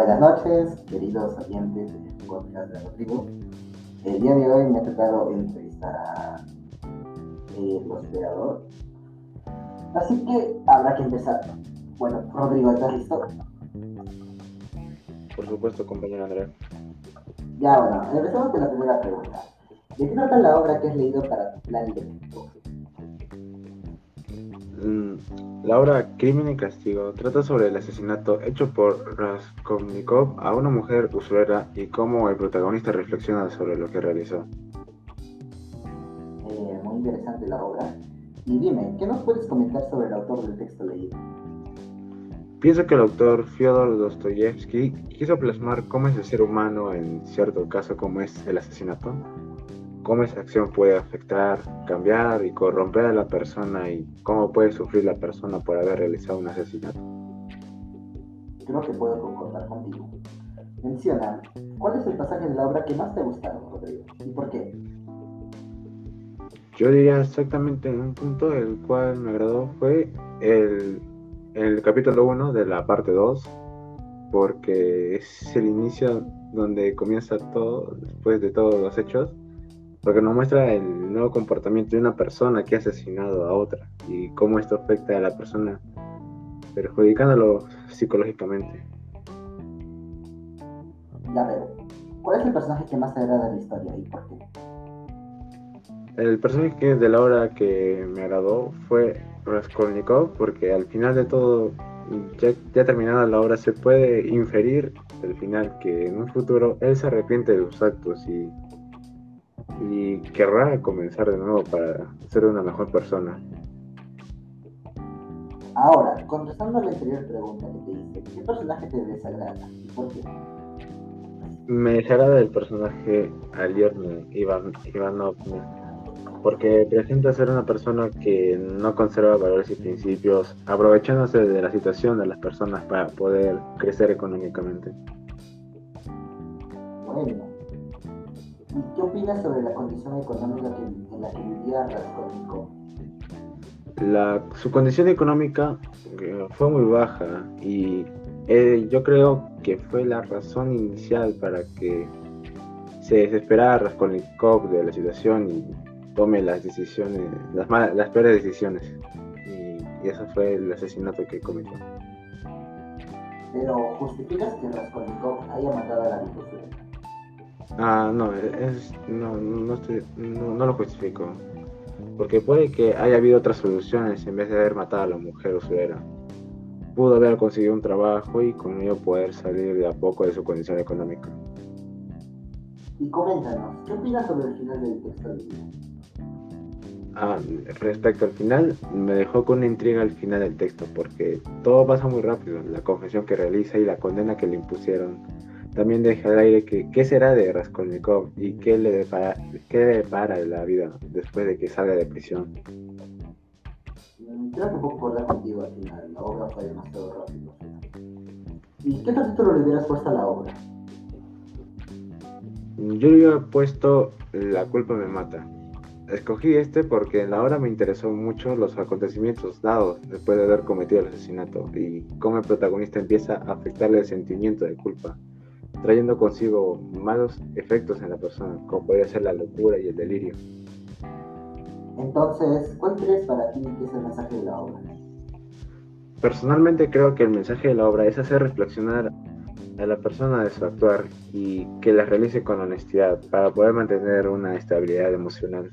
buenas noches, queridos oyentes de podcast de Rodrigo. El día de hoy me ha tocado entrevistar a eh, el hospedador. Así que habrá que empezar. Bueno, Rodrigo, ¿estás listo? Por supuesto, compañero Andrea. Ya, bueno, empezamos con la primera pregunta. ¿De qué trata la obra que has leído para tu plan La obra Crimen y Castigo trata sobre el asesinato hecho por Raskolnikov a una mujer usurera y cómo el protagonista reflexiona sobre lo que realizó. Eh, muy interesante la obra. Y dime, ¿qué nos puedes comentar sobre el autor del texto leído? Pienso que el autor Fyodor Dostoyevsky quiso plasmar cómo es el ser humano en cierto caso como es el asesinato, cómo esa acción puede afectar, cambiar y corromper a la persona y cómo puede sufrir la persona por haber realizado un asesinato. Creo que puedo concordar contigo. Menciona, ¿cuál es el pasaje de la obra que más te ha gustado, Rodrigo? ¿Y por qué? Yo diría exactamente un punto el cual me agradó fue el, el capítulo 1 de la parte 2, porque es el inicio donde comienza todo, después de todos los hechos, porque nos muestra el nuevo comportamiento de una persona que ha asesinado a otra y cómo esto afecta a la persona, perjudicándolo psicológicamente. Ya veo. ¿Cuál es el personaje que más te agrada de la historia y por qué? El personaje de la obra que me agradó fue Raskolnikov, porque al final de todo, ya, ya terminada la obra, se puede inferir al final que en un futuro él se arrepiente de sus actos y, y querrá comenzar de nuevo para ser una mejor persona. Ahora, contestando a la anterior pregunta que te hice, ¿qué personaje te desagrada y por qué? Me desagrada el personaje Aliorne Ivan, Ivanovna, porque presenta ser una persona que no conserva valores y principios, aprovechándose de la situación de las personas para poder crecer económicamente. Bueno. ¿Y qué opinas sobre la condición económica que, en la que vivía Raskolnikov? La, su condición económica eh, fue muy baja y eh, yo creo que fue la razón inicial para que se desesperara Raskolnikov de la situación y tome las decisiones, las, malas, las peores decisiones. Y, y eso fue el asesinato que cometió. Pero, ¿justificas que Raskolnikov haya matado a la mujer? Ah, no, es, no, no, estoy- no, no lo justifico. Porque puede que haya habido otras soluciones en vez de haber matado a la mujer usurera. Pudo haber conseguido un trabajo y con ello poder salir de a poco de su condición económica. Y coméntanos, ¿qué opinas sobre el final del texto? Ah, respecto al final, me dejó con una intriga al final del texto, porque todo pasa muy rápido, la confesión que realiza y la condena que le impusieron. También deja al aire que qué será de Raskolnikov y qué le depara, qué le depara de la vida después de que salga de prisión. Creo que puedo acordar contigo al final, la obra fue demasiado rápido. ¿Y qué otro título le hubieras puesto a la obra? Yo le había puesto La culpa me mata. Escogí este porque en la obra me interesó mucho los acontecimientos dados después de haber cometido el asesinato y cómo el protagonista empieza a afectarle el sentimiento de culpa, trayendo consigo malos efectos en la persona, como podría ser la locura y el delirio. Entonces, ¿cuál crees para ti que es el mensaje de la obra? Personalmente creo que el mensaje de la obra es hacer reflexionar a la persona de su actuar y que la realice con honestidad para poder mantener una estabilidad emocional.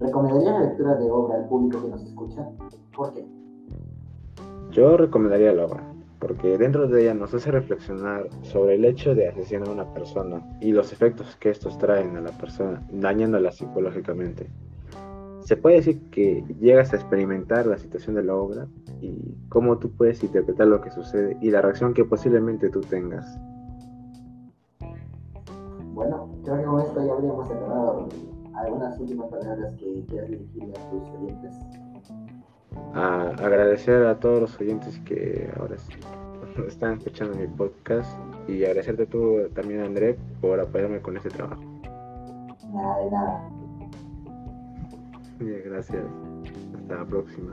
¿Recomendarías la lectura de obra al público que nos escucha? ¿Por qué? Yo recomendaría la obra, porque dentro de ella nos hace reflexionar sobre el hecho de asesinar a una persona y los efectos que estos traen a la persona, dañándola psicológicamente. Se puede decir que llegas a experimentar la situación de la obra y cómo tú puedes interpretar lo que sucede y la reacción que posiblemente tú tengas. Bueno, creo que con esto ya habríamos acabado. Rodrigo. ¿Algunas últimas palabras que quieras dirigir a tus oyentes? A agradecer a todos los oyentes que ahora es- están escuchando mi podcast y agradecerte tú también André por apoyarme con este trabajo. Nada de nada. Bien, Gracias. Hasta la próxima.